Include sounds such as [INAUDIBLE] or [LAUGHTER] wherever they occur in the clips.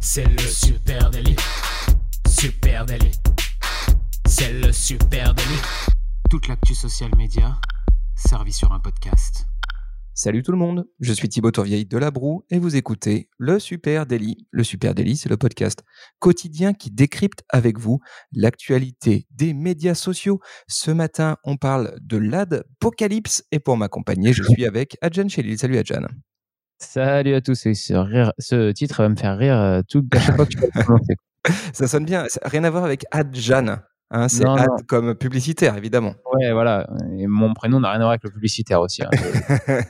C'est le super délit. Super délit. C'est le super délit. Toute l'actu social média servie sur un podcast. Salut tout le monde, je suis Thibaut Tourvieille de La Broue et vous écoutez Le Super Daily. Le Super Daily, c'est le podcast quotidien qui décrypte avec vous l'actualité des médias sociaux. Ce matin, on parle de l'adpocalypse et pour m'accompagner, je suis avec Adjan Chelil. Salut Adjan. Salut à tous. Ce, ce titre va me faire rire euh, tout à chaque fois que tu [LAUGHS] vas Ça sonne bien. Rien à voir avec Adjan. Hein, c'est ad comme publicitaire, évidemment. Ouais, voilà. Et mon prénom n'a rien à voir avec le publicitaire aussi. Hein. [LAUGHS]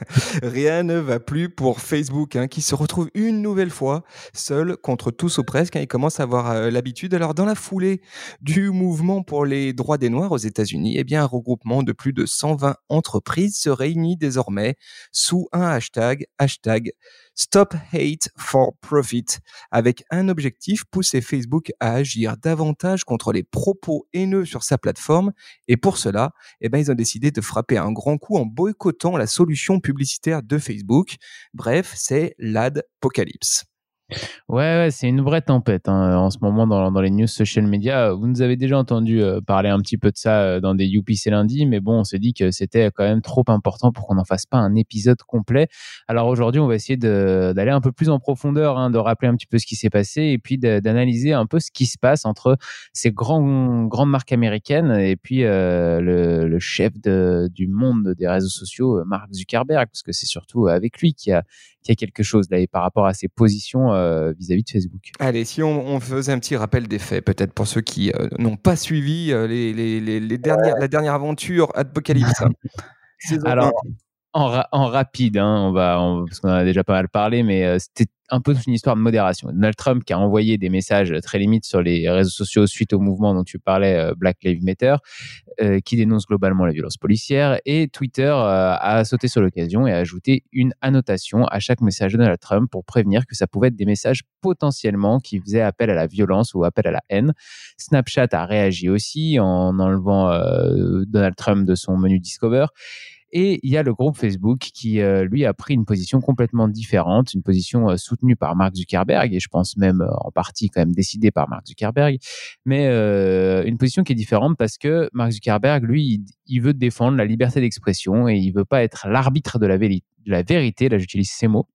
rien ne va plus pour Facebook, hein, qui se retrouve une nouvelle fois seul contre tous ou presque. il commence à avoir euh, l'habitude. Alors, dans la foulée du mouvement pour les droits des Noirs aux États-Unis, eh bien, un regroupement de plus de 120 entreprises se réunit désormais sous un hashtag, hashtag Stop Hate for Profit, avec un objectif, pousser Facebook à agir davantage contre les propos haineux sur sa plateforme. Et pour cela, eh ben, ils ont décidé de frapper un grand coup en boycottant la solution publicitaire de Facebook. Bref, c'est l'adpocalypse. Ouais, c'est une vraie tempête hein, en ce moment dans, les news social media. Vous nous avez déjà entendu euh, parler un petit peu de ça euh, dans des c'est lundi, mais bon, on s'est dit que c'était quand même trop important pour qu'on n'en fasse pas un épisode complet. Alors aujourd'hui, on va essayer d'aller un peu plus en profondeur, hein, de rappeler un petit peu ce qui s'est passé et puis d'analyser un peu ce qui se passe entre ces grands, grandes marques américaines et puis euh, le, chef du monde des réseaux sociaux, Mark Zuckerberg, parce que c'est surtout avec lui qui a, qui a quelque chose là et par rapport à ses positions euh, vis-à-vis de Facebook. Allez, si on, faisait un petit rappel des faits, peut-être pour ceux qui euh, n'ont pas suivi euh, les, les, les, dernières, la dernière aventure Apocalypse. [LAUGHS] Alors, en, rapide, hein, on va, parce qu'on en a déjà pas mal parlé, mais euh, c'était un peu une histoire de modération. Donald Trump qui a envoyé des messages très limites sur les réseaux sociaux suite au mouvement dont tu parlais, euh, Black Lives Matter, euh, qui dénonce globalement la violence policière, et Twitter a sauté sur l'occasion et a ajouté une annotation à chaque message de Donald Trump pour prévenir que ça pouvait être des messages potentiellement qui faisaient appel à la violence ou appel à la haine. Snapchat a réagi aussi en enlevant Donald Trump de son menu Discover. Et il y a le groupe Facebook qui, euh, lui, a pris une position complètement différente, une position euh, soutenue par Mark Zuckerberg, et je pense même euh, en partie quand même décidée par Mark Zuckerberg, mais une position qui est différente parce que Mark Zuckerberg, lui, il, veut défendre la liberté d'expression et il veut pas être l'arbitre de la, de la vérité, là j'utilise ces mots,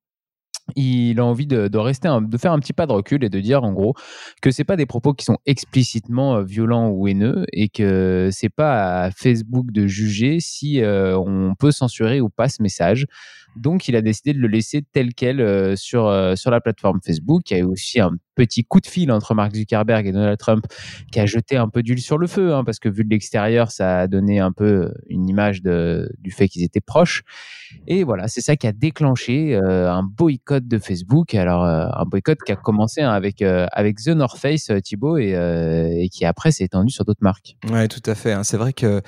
il a envie de, rester, de faire un petit pas de recul et de dire en gros que c'est pas des propos qui sont explicitement euh, violents ou haineux et que c'est pas à Facebook de juger si euh, on peut censurer ou pas ce message. Donc, il a décidé de le laisser tel quel euh, sur, sur la plateforme Facebook. Il y a aussi un petit coup de fil entre Mark Zuckerberg et Donald Trump qui a jeté un peu d'huile sur le feu, hein, parce que vu de l'extérieur, ça a donné un peu une image du fait qu'ils étaient proches. Et voilà, c'est ça qui a déclenché euh, un boycott de Facebook. Alors, euh, un boycott qui a commencé hein, avec, euh, avec The North Face, Thibaut, et, qui après s'est étendu sur d'autres marques. Ouais, tout à fait. Hein. C'est vrai que,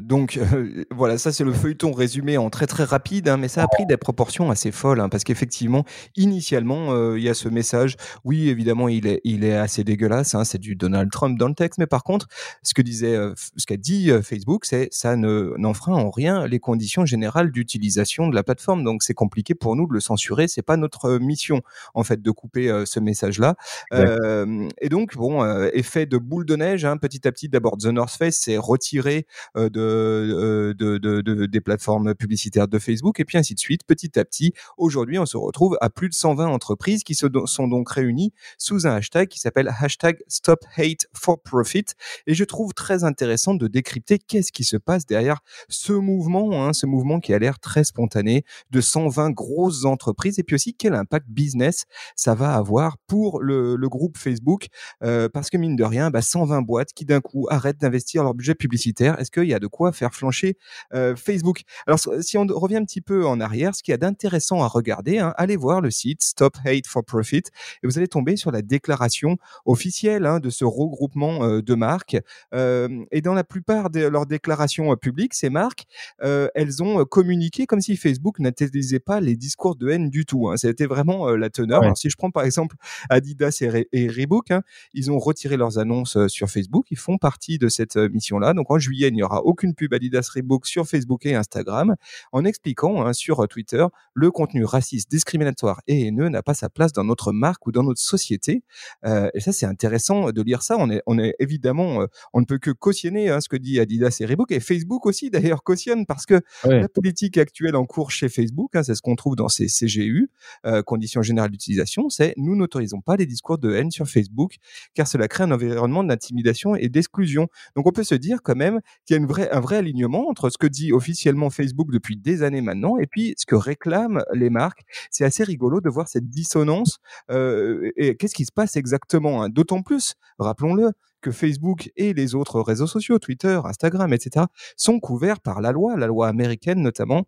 donc, [LAUGHS] voilà, ça c'est le feuilleton résumé en très très rapide, mais ça a pris des proportions assez folles, parce qu'effectivement, initialement, il y a ce message oui, évidemment, il est, il est assez dégueulasse. Hein, c'est du Donald Trump dans le texte. Mais par contre, ce que disait, euh, ce qu'a dit euh, Facebook, c'est ça ne n'enfreint en rien les conditions générales d'utilisation de la plateforme. Donc c'est compliqué pour nous de le censurer. C'est pas notre euh, mission en fait de couper ce message-là. et donc bon, effet de boule de neige. Hein, petit à petit, d'abord The North Face s'est retiré de, de, de, de, des plateformes publicitaires de Facebook et puis ainsi de suite. Petit à petit, aujourd'hui, on se retrouve à plus de 120 entreprises qui se sont donc réunies sous un hashtag qui s'appelle hashtag Stop Hate for Profit. Et je trouve très intéressant de décrypter qu'est-ce qui se passe derrière ce mouvement, hein, ce mouvement qui a l'air très spontané de 120 grosses entreprises et puis aussi quel impact business ça va avoir pour le, groupe Facebook euh, parce que mine de rien, bah, 120 boîtes qui d'un coup arrêtent d'investir leur budget publicitaire. Est-ce qu'il y a de quoi faire flancher euh, Facebook? Alors si on revient un petit peu en arrière, ce qu'il y a d'intéressant à regarder, hein, allez voir le site Stop Hate for Profit et vous allez j'allais tomber sur la déclaration officielle hein, de ce regroupement de marques. et dans la plupart de leurs déclarations publiques, ces marques, elles ont communiqué comme si Facebook n'intellisait pas les discours de haine du tout. Hein. C'était vraiment la teneur. Alors, si je prends par exemple Adidas et, Reebok, hein, ils ont retiré leurs annonces sur Facebook. Ils font partie de cette mission-là. Donc en juillet, il n'y aura aucune pub Adidas Reebok sur Facebook et Instagram, en expliquant sur Twitter le contenu raciste, discriminatoire et haineux n'a pas sa place dans notre marque ou dans notre société. et ça, c'est intéressant de lire ça. On est, on est évidemment, on ne peut que cautionner hein, ce que dit Adidas et Reebok et Facebook aussi d'ailleurs cautionne parce que la politique actuelle en cours chez Facebook, hein, c'est ce qu'on trouve dans ces CGU, euh, conditions générales d'utilisation, c'est nous n'autorisons pas les discours de haine sur Facebook car cela crée un environnement d'intimidation et d'exclusion. Donc on peut se dire quand même qu'il y a une vraie, un vrai alignement entre ce que dit officiellement Facebook depuis des années maintenant et puis ce que réclament les marques. C'est assez rigolo de voir cette dissonance. Euh, et qu'est-ce qui se passe exactement hein? D'autant plus, rappelons-le, que Facebook et les autres réseaux sociaux, Twitter, Instagram, etc., sont couverts par la loi, la loi américaine notamment,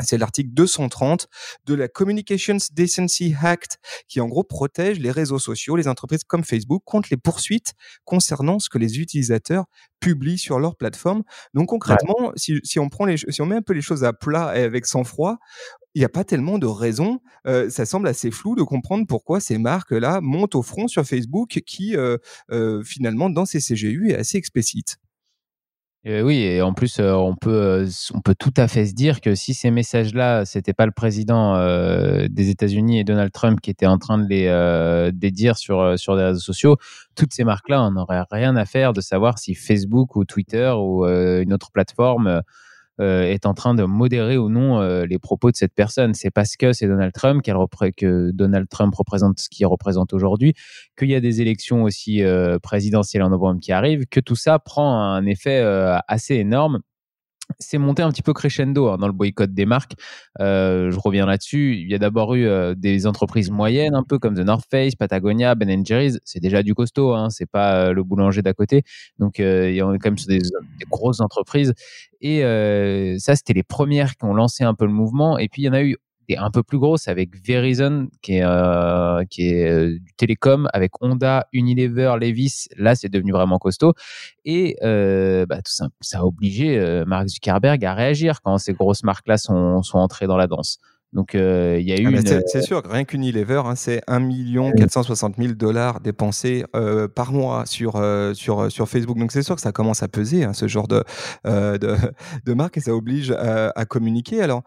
c'est l'article 230 de la Communications Decency Act qui en gros protège les réseaux sociaux, les entreprises comme Facebook contre les poursuites concernant ce que les utilisateurs publient sur leur plateforme. Donc concrètement, si, si, on prend les, si on met un peu les choses à plat et avec sang-froid, il n'y a pas tellement de raisons. Euh, ça semble assez flou de comprendre pourquoi ces marques-là montent au front sur Facebook qui, euh, euh, finalement, dans ces CGU, est assez explicite. Oui, et en plus, on, peut, on peut tout à fait se dire que si ces messages-là, c'était pas le président des États-Unis et Donald Trump qui était en train de les, dire sur, sur les réseaux sociaux, toutes ces marques-là, on n'aurait rien à faire de savoir si Facebook ou Twitter ou une autre plateforme euh, est en train de modérer ou non euh, les propos de cette personne. C'est parce que c'est Donald Trump que Donald Trump représente ce qu'il représente aujourd'hui, qu'il y a des élections aussi euh, présidentielles en novembre qui arrivent, que tout ça prend un effet assez énorme c'est monté un petit peu crescendo hein, dans le boycott des marques. Euh, je reviens là-dessus. Il y a d'abord eu euh, des entreprises moyennes, un peu comme The North Face, Patagonia, Ben Jerry's. C'est déjà du costaud, hein, c'est pas euh, le boulanger d'à côté. Donc, en a quand même sur des, des grosses entreprises. Et ça, c'était les premières qui ont lancé un peu le mouvement. Et puis, il y en a eu un peu plus grosse avec Verizon qui est euh, qui est euh, du télécom avec Honda, Unilever, Levis. Là, c'est devenu vraiment costaud et euh, bah, tout ça, ça a obligé Mark Zuckerberg à réagir quand ces grosses marques-là sont sont entrées dans la danse. Donc, euh, il y a eu. Ah, c'est sûr, rien qu'Unilever, hein, c'est 1 460 000 dollars dépensés euh, par mois sur, euh, sur, sur Facebook. Donc, c'est sûr que ça commence à peser, hein, ce genre de, de, [LAUGHS] de, marque, et ça oblige à, à communiquer. Alors,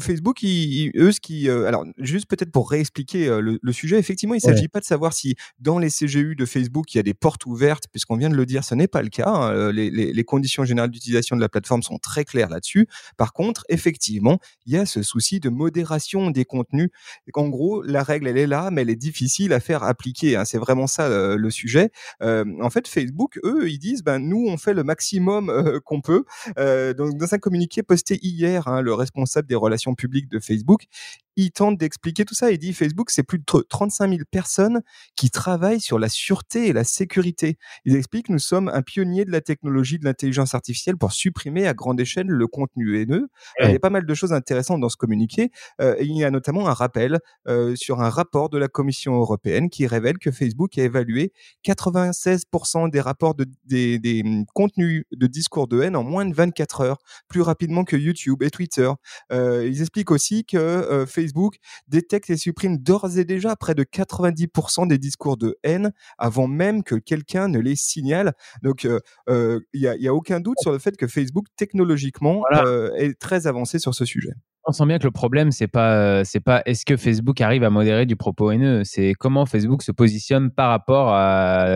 Facebook, eux, ce qui. alors, juste peut-être pour réexpliquer le, le, sujet, effectivement, il ne s'agit pas de savoir si dans les CGU de Facebook, il y a des portes ouvertes, puisqu'on vient de le dire, ce n'est pas le cas. Hein. Les, les, les conditions générales d'utilisation de la plateforme sont très claires là-dessus. Par contre, effectivement, il y a ce souci de modération des contenus. En gros, la règle, elle est là, mais elle est difficile à faire appliquer. Hein. C'est vraiment ça le sujet. En fait, Facebook, eux, ils disent, ben nous, on fait le maximum euh, qu'on peut. donc, dans un communiqué posté hier, hein, le responsable des relations publiques de Facebook, il tente d'expliquer tout ça. Il dit Facebook, c'est plus de 35 000 personnes qui travaillent sur la sûreté et la sécurité. Il explique, nous sommes un pionnier de la technologie de l'intelligence artificielle pour supprimer à grande échelle le contenu haineux. Il y a pas mal de choses intéressantes dans ce communiqué. Euh, il y a notamment un rappel euh, sur un rapport de la Commission européenne qui révèle que Facebook a évalué 96% des rapports de, des, des hum, contenus de discours de haine en moins de 24 heures, plus rapidement que YouTube et Twitter. Euh, ils expliquent aussi que euh, Facebook Facebook détecte et supprime d'ores et déjà près de 90% des discours de haine avant même que quelqu'un ne les signale. Donc, euh, euh, il n'y a, aucun doute sur le fait que Facebook, technologiquement, euh, est très avancé sur ce sujet. On sent bien que le problème, c'est pas, c'est pas est-ce que Facebook arrive à modérer du propos haineux, c'est comment Facebook se positionne par rapport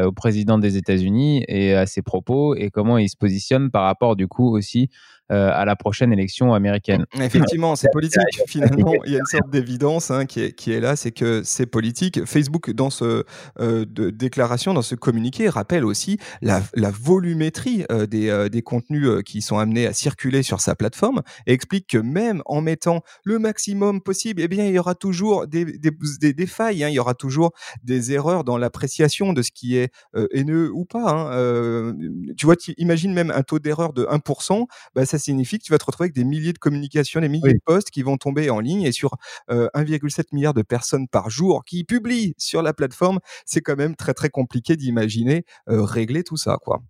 au président des États-Unis et à ses propos, et comment il se positionne par rapport du coup aussi euh, à la prochaine élection américaine. [LAUGHS] Effectivement, c'est politique. [LAUGHS] Finalement, il y a une sorte d'évidence hein, qui, est, qui est là, c'est que c'est politique. Facebook, dans ce euh, de déclaration, dans ce communiqué, rappelle aussi la, la volumétrie euh, des, des, contenus qui sont amenés à circuler sur sa plateforme et explique que même en mettant le maximum possible, eh bien, il y aura toujours des, des, des, failles, hein, il y aura toujours des erreurs dans l'appréciation de ce qui est haineux ou pas. Hein. tu vois, tu imagines même un taux d'erreur de 1%, bah, ça ça signifie que tu vas te retrouver avec des milliers de communications, des milliers de posts qui vont tomber en ligne et sur 1,7 milliard de personnes par jour qui publient sur la plateforme, c'est quand même très très compliqué d'imaginer régler tout ça, quoi.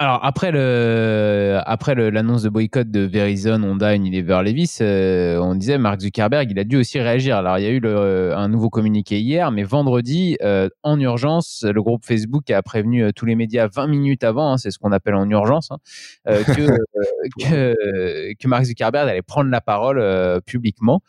Alors après le après l'annonce de boycott de Verizon, Honda, Unilever, Levis, euh, on disait Mark Zuckerberg, il a dû aussi réagir. Alors il y a eu le, un nouveau communiqué hier, mais vendredi, euh, en urgence, le groupe Facebook a prévenu euh, tous les médias 20 minutes avant, hein, c'est ce qu'on appelle en urgence, hein, que, [LAUGHS] que, que Mark Zuckerberg allait prendre la parole publiquement.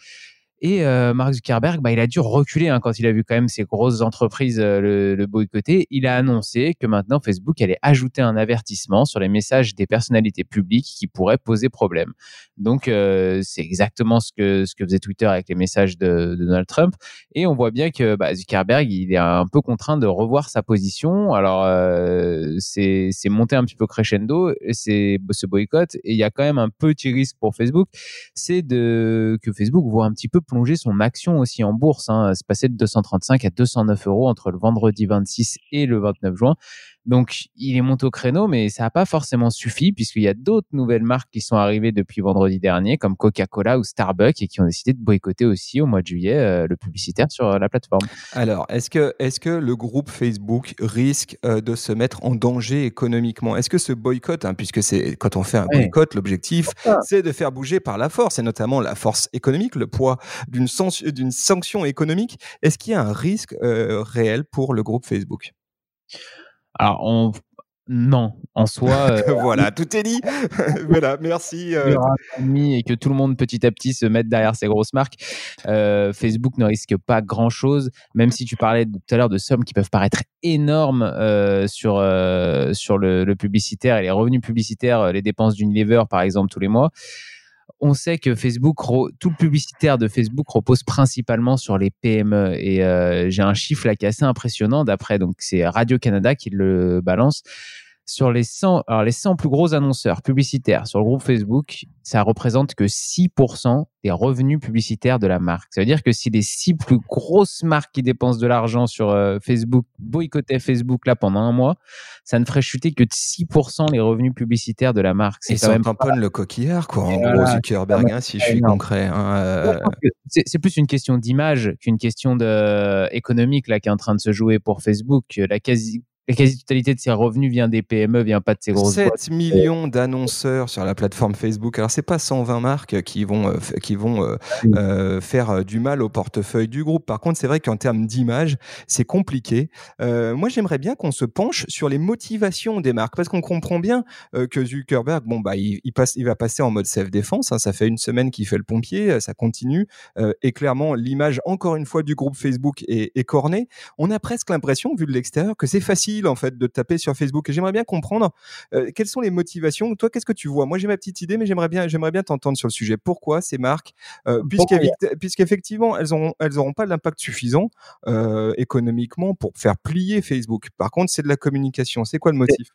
Et euh, Mark Zuckerberg, bah, il a dû reculer hein, quand il a vu quand même ces grosses entreprises euh, le, le, boycotter. Il a annoncé que maintenant Facebook allait ajouter un avertissement sur les messages des personnalités publiques qui pourraient poser problème. Donc euh, c'est exactement ce que ce que faisait Twitter avec les messages de, de Donald Trump. Et on voit bien que bah, Zuckerberg, il est un peu contraint de revoir sa position. Alors euh, c'est monté un petit peu crescendo, c'est ce boycott. Et il y a quand même un petit risque pour Facebook, c'est de que Facebook voit un petit peu plonger son action aussi en bourse. Hein. C'est passé de 235 à 209 euros entre le vendredi 26 et le 29 juin. Donc, il est monté au créneau, mais ça n'a pas forcément suffi puisqu'il y a d'autres nouvelles marques qui sont arrivées depuis vendredi dernier, comme Coca-Cola ou Starbucks, et qui ont décidé de boycotter aussi au mois de juillet euh, le publicitaire sur la plateforme. Alors, est-ce que, est que le groupe Facebook risque euh, de se mettre en danger économiquement? Est-ce que ce boycott, hein, puisque c'est quand on fait un boycott, l'objectif, c'est de faire bouger par la force, et notamment la force économique, le poids d'une sanction économique, est-ce qu'il y a un risque euh, réel pour le groupe Facebook? Alors, on, non, en soi. [LAUGHS] Euh, voilà, tout est dit. [LAUGHS] voilà, merci. Euh... Et que tout le monde petit à petit se mette derrière ces grosses marques. Euh, Facebook ne risque pas grand chose, même si tu parlais tout à l'heure de sommes qui peuvent paraître énormes sur, sur le, le, publicitaire et les revenus publicitaires, les dépenses d'Unilever par exemple tous les mois on sait que Facebook, tout le publicitaire de Facebook repose principalement sur les PME. Et euh, j'ai un chiffre là qui est assez impressionnant. D'après, donc c'est Radio Canada qui le balance sur les 100, alors les 100 plus gros annonceurs publicitaires sur le groupe Facebook, ça représente que 6% des revenus publicitaires de la marque. Ça veut dire que si les 6 plus grosses marques qui dépensent de l'argent sur euh, Facebook boycottaient Facebook là pendant un mois, ça ne ferait chuter que de 6% les revenus publicitaires de la marque. C'est quand même pas... le coquillard, quoi, en gros, Zuckerberg, hein, si je suis concret. Hein, euh. C'est plus une question d'image qu'une question de, économique là, qui est en train de se jouer pour Facebook. La quasi la quasi-totalité de ses revenus vient des PME, vient pas de ces grosses 7 millions d'annonceurs sur la plateforme Facebook. Alors c'est pas 120 marques qui vont euh, qui vont euh, euh, faire du mal au portefeuille du groupe. Par contre, c'est vrai qu'en termes d'image, c'est compliqué. moi, j'aimerais bien qu'on se penche sur les motivations des marques parce qu'on comprend bien que Zuckerberg, bon bah il, passe, il va passer en mode self défense. Hein. ça fait une semaine qu'il fait le pompier, ça continue. et clairement, l'image encore une fois du groupe Facebook est, est cornée. On a presque l'impression, vu de l'extérieur, que c'est facile en fait de taper sur Facebook. Et j'aimerais bien comprendre euh, quelles sont les motivations. Toi, qu'est-ce que tu vois? Moi, j'ai ma petite idée, mais j'aimerais bien, j'aimerais bien t'entendre sur le sujet. Pourquoi ces marques, euh, puisqu'effectivement, elles n'auront elles auront pas l'impact suffisant euh, économiquement pour faire plier Facebook? Par contre, c'est de la communication. C'est quoi le motif?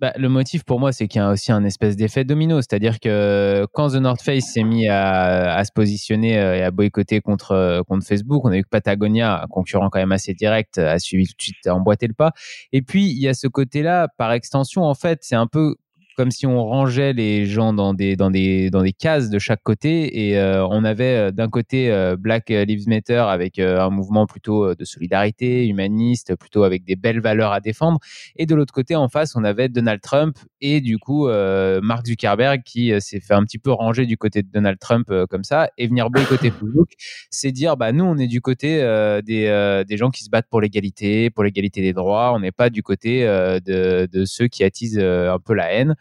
Bah, le motif pour moi, c'est qu'il y a aussi un espèce d'effet domino. C'est-à-dire que quand The North Face s'est mis à, se positionner euh, et à boycotter contre, euh, contre Facebook, on a vu que Patagonia, un concurrent quand même assez direct, a suivi tout de suite, a emboîté le pas. Et puis, il y a ce côté-là, par extension, en fait, c'est un peu comme si on rangeait les gens dans des, dans des, dans des cases de chaque côté et euh, on avait euh, d'un côté euh, Black Lives Matter avec un mouvement plutôt de solidarité, humaniste, plutôt avec des belles valeurs à défendre et de l'autre côté en face on avait Donald Trump et du coup Mark Zuckerberg qui s'est fait un petit peu ranger du côté de Donald Trump comme ça et venir boycotter [COUGHS] Facebook, c'est dire bah nous on est du côté des, des gens qui se battent pour l'égalité, pour l'égalité des droits, on n'est pas du côté de, de ceux qui attisent un peu la haine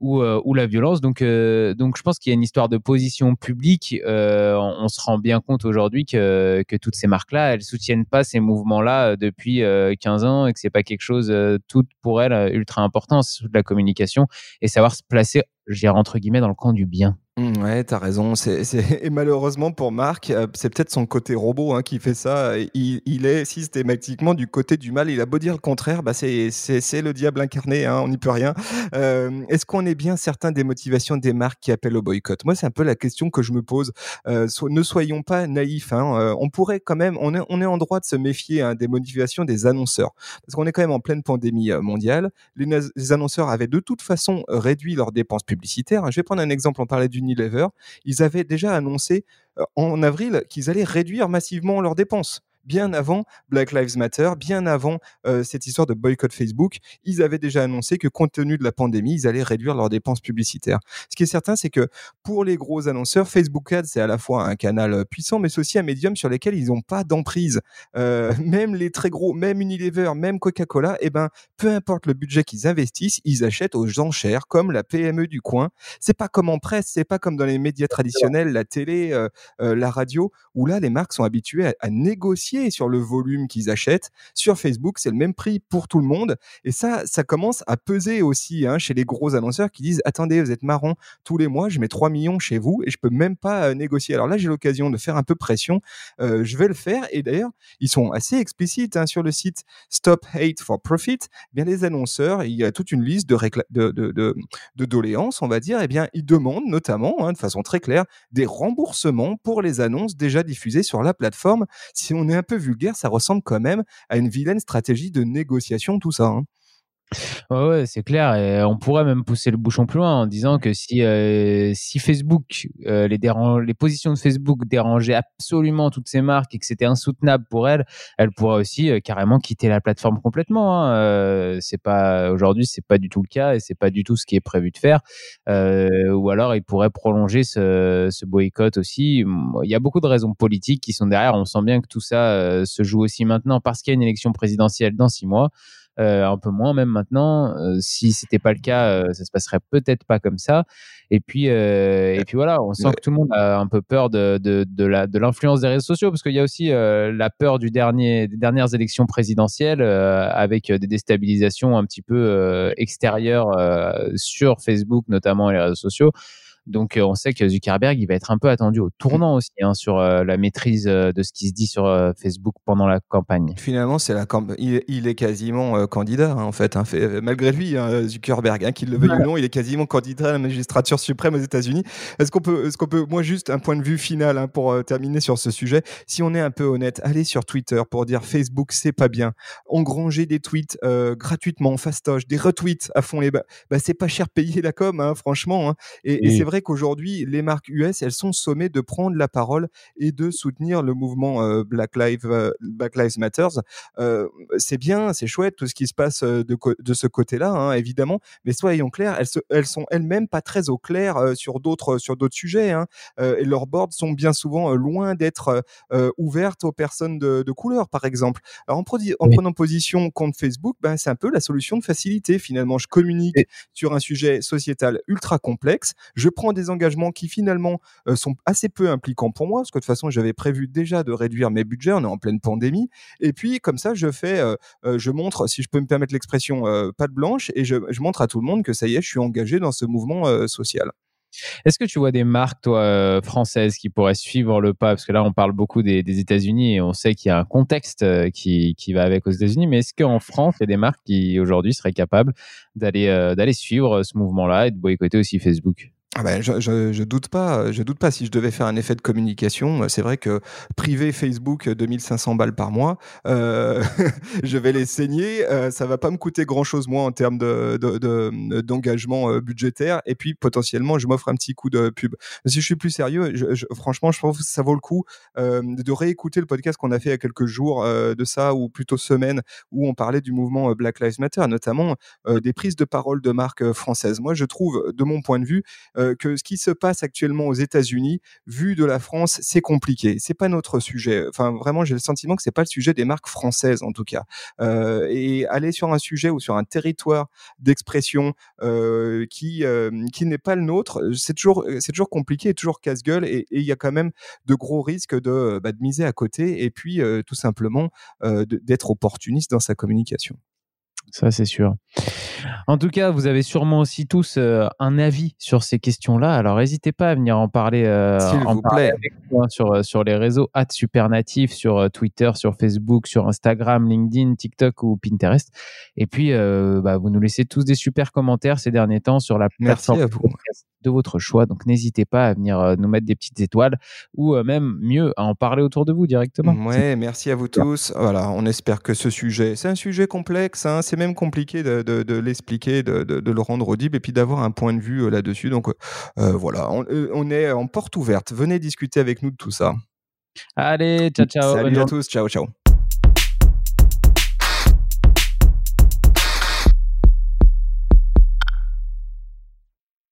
ou, euh, ou la violence. Donc, euh, donc je pense qu'il y a une histoire de position publique. Euh, on, se rend bien compte aujourd'hui que, que toutes ces marques-là, elles soutiennent pas ces mouvements-là depuis 15 ans et que c'est pas quelque chose tout pour elles ultra important. C'est de la communication et savoir se placer, je dirais entre guillemets, dans le camp du bien. Mmh, ouais, t'as raison. C'est. [LAUGHS] Et malheureusement pour Marc, euh, c'est peut-être son côté robot hein, qui fait ça. Il, est systématiquement du côté du mal. Il a beau dire le contraire, bah c'est, le diable incarné, hein, on n'y peut rien. Euh, est-ce qu'on est bien certain des motivations des marques qui appellent au boycott? Moi, c'est un peu la question que je me pose. Euh, ne soyons pas naïfs. Hein. On pourrait quand même, on est, en droit de se méfier des motivations des annonceurs. Parce qu'on est quand même en pleine pandémie mondiale. Les, les, annonceurs avaient de toute façon réduit leurs dépenses publicitaires. Je vais prendre un exemple. On parlait d'une Unilever, ils avaient déjà annoncé en avril qu'ils allaient réduire massivement leurs dépenses bien avant Black Lives Matter, bien avant euh, cette histoire de boycott Facebook, ils avaient déjà annoncé que compte tenu de la pandémie, ils allaient réduire leurs dépenses publicitaires. Ce qui est certain, c'est que pour les gros annonceurs, Facebook Ads, c'est à la fois un canal euh, puissant, mais c'est aussi un médium sur lequel ils n'ont pas d'emprise. Euh, [LAUGHS] même les très gros, même Unilever, même Coca-Cola, eh ben, peu importe le budget qu'ils investissent, ils achètent aux enchères, comme la PME du coin. C'est pas comme en presse, c'est pas comme dans les médias traditionnels, la télé, euh, la radio, où là, les marques sont habituées à, à négocier sur le volume qu'ils achètent. Sur Facebook, c'est le même prix pour tout le monde. Et ça, ça commence à peser aussi hein, chez les gros annonceurs qui disent attendez, vous êtes marrant, tous les mois, je mets 3 millions chez vous et je peux même pas euh, négocier. Alors là, j'ai l'occasion de faire un peu pression. Euh, je vais le faire. Et d'ailleurs, ils sont assez explicites hein, sur le site Stop Hate for Profit. Eh bien, les annonceurs, il y a toute une liste de, de, de, de, doléances, on va dire. Eh bien, ils demandent notamment, hein, de façon très claire, des remboursements pour les annonces déjà diffusées sur la plateforme. Si on est un peu vulgaire, ça ressemble quand même à une vilaine stratégie de négociation, tout ça. Hein. Ouais, c'est clair. On pourrait même pousser le bouchon plus loin en disant que si, euh, si Facebook, euh, les, les positions de Facebook dérangeaient absolument toutes ces marques et que c'était insoutenable pour elles, elles pourraient aussi euh, carrément quitter la plateforme complètement. Hein. C'est pas aujourd'hui, c'est pas du tout le cas et c'est pas du tout ce qui est prévu de faire. Ou alors, ils pourraient prolonger ce, boycott aussi. Il y a beaucoup de raisons politiques qui sont derrière. On sent bien que tout ça se joue aussi maintenant parce qu'il y a une élection présidentielle dans six mois. Euh, un peu moins même maintenant. Euh, si c'était pas le cas, euh, ça se passerait peut-être pas comme ça. Et puis, et puis voilà, on sent que tout le monde a un peu peur de, de, de l'influence des réseaux sociaux parce qu'il y a aussi la peur du dernier, des dernières élections présidentielles avec des déstabilisations un petit peu extérieures sur Facebook notamment et les réseaux sociaux. Donc, euh, on sait que Zuckerberg, il va être un peu attendu au tournant aussi hein, sur euh, la maîtrise euh, de ce qui se dit sur Facebook pendant la campagne. Finalement, c'est la il, il, est quasiment candidat hein, en fait, hein, fait, malgré lui, Zuckerberg, qu'il le veuille ou non, il est quasiment candidat à la magistrature suprême aux États-Unis. Est-ce qu'on peut, est-ce qu'on peut, moi juste un point de vue final pour terminer sur ce sujet, si on est un peu honnête, allez sur Twitter pour dire Facebook c'est pas bien, engranger des tweets gratuitement, fastoche, des retweets à fond les bas, bah, c'est pas cher payé la com, franchement, et, et c'est vrai qu'aujourd'hui, les marques US, elles sont sommées de prendre la parole et de soutenir le mouvement euh, Black, Lives, euh, Black Lives Matter. Euh, c'est bien, c'est chouette tout ce qui se passe de, de ce côté-là, hein, évidemment, mais soyons clairs, elles, se, elles sont elles-mêmes pas très au clair sur d'autres sur d'autres sujets, hein, et leurs boards sont bien souvent loin d'être ouvertes aux personnes de, de, couleur, par exemple. Alors en, en prenant position contre Facebook, ben, c'est un peu la solution de facilité finalement. Je communique sur un sujet sociétal ultra complexe, je prends des engagements qui finalement euh, sont assez peu impliquants pour moi, parce que de toute façon, j'avais prévu déjà de réduire mes budgets, on est en pleine pandémie. Et puis, comme ça, je fais, euh, euh, je montre, si je peux me permettre l'expression, pas de blanche, et je, montre à tout le monde que ça y est, je suis engagé dans ce mouvement social. Est-ce que tu vois des marques, toi, françaises qui pourraient suivre le pas? Parce que là, on parle beaucoup des, des États-Unis et on sait qu'il y a un contexte qui, qui va avec aux États-Unis. Mais est-ce qu'en France, il y a des marques qui aujourd'hui seraient capables d'aller d'aller suivre ce mouvement-là et de boycotter aussi Facebook? Ah ben, je, je, doute pas, je doute pas si je devais faire un effet de communication. C'est vrai que privé Facebook 2500 balles par mois, euh, [LAUGHS] je vais les saigner. Euh, ça va pas me coûter grand chose moi en termes de, d'engagement de, euh, budgétaire. Et puis potentiellement, je m'offre un petit coup de pub. si je suis plus sérieux, franchement, je trouve que ça vaut le coup euh, de réécouter le podcast qu'on a fait il y a quelques jours euh, de ça, ou plutôt semaines, où on parlait du mouvement Black Lives Matter, notamment des prises de parole de marques françaises. Moi, je trouve, de mon point de vue, euh, que ce qui se passe actuellement aux États-Unis, vu de la France, c'est compliqué. C'est pas notre sujet. Enfin, vraiment, j'ai le sentiment que c'est pas le sujet des marques françaises, en tout cas. Euh, et aller sur un sujet ou sur un territoire d'expression euh, qui qui n'est pas le nôtre, c'est toujours c'est toujours compliqué, toujours casse-gueule, et il y a quand même de gros risques de, bah, de miser à côté, et puis tout simplement d'être opportuniste dans sa communication. Ça, c'est sûr. En tout cas, vous avez sûrement aussi tous euh, un avis sur ces questions-là. Alors, n'hésitez pas à venir en parler, euh, vous plaît. avec sur, euh, sur les réseaux Supernatif, sur Twitter, sur Facebook, sur Instagram, LinkedIn, TikTok ou Pinterest. Et puis, bah, vous nous laissez tous des super commentaires ces derniers temps sur la plateforme de votre choix. Donc, n'hésitez pas à venir nous mettre des petites étoiles ou même mieux à en parler autour de vous directement. Ouais, merci à vous tous. Voilà, on espère que ce sujet, c'est un sujet complexe, hein, c'est même compliqué de, l'expliquer, de, le rendre audible et puis d'avoir un point de vue euh, là-dessus. Donc euh, voilà, euh, on, est en porte ouverte. Venez discuter avec nous de tout ça. Allez, ciao, ciao. Salut à tous, ciao, ciao.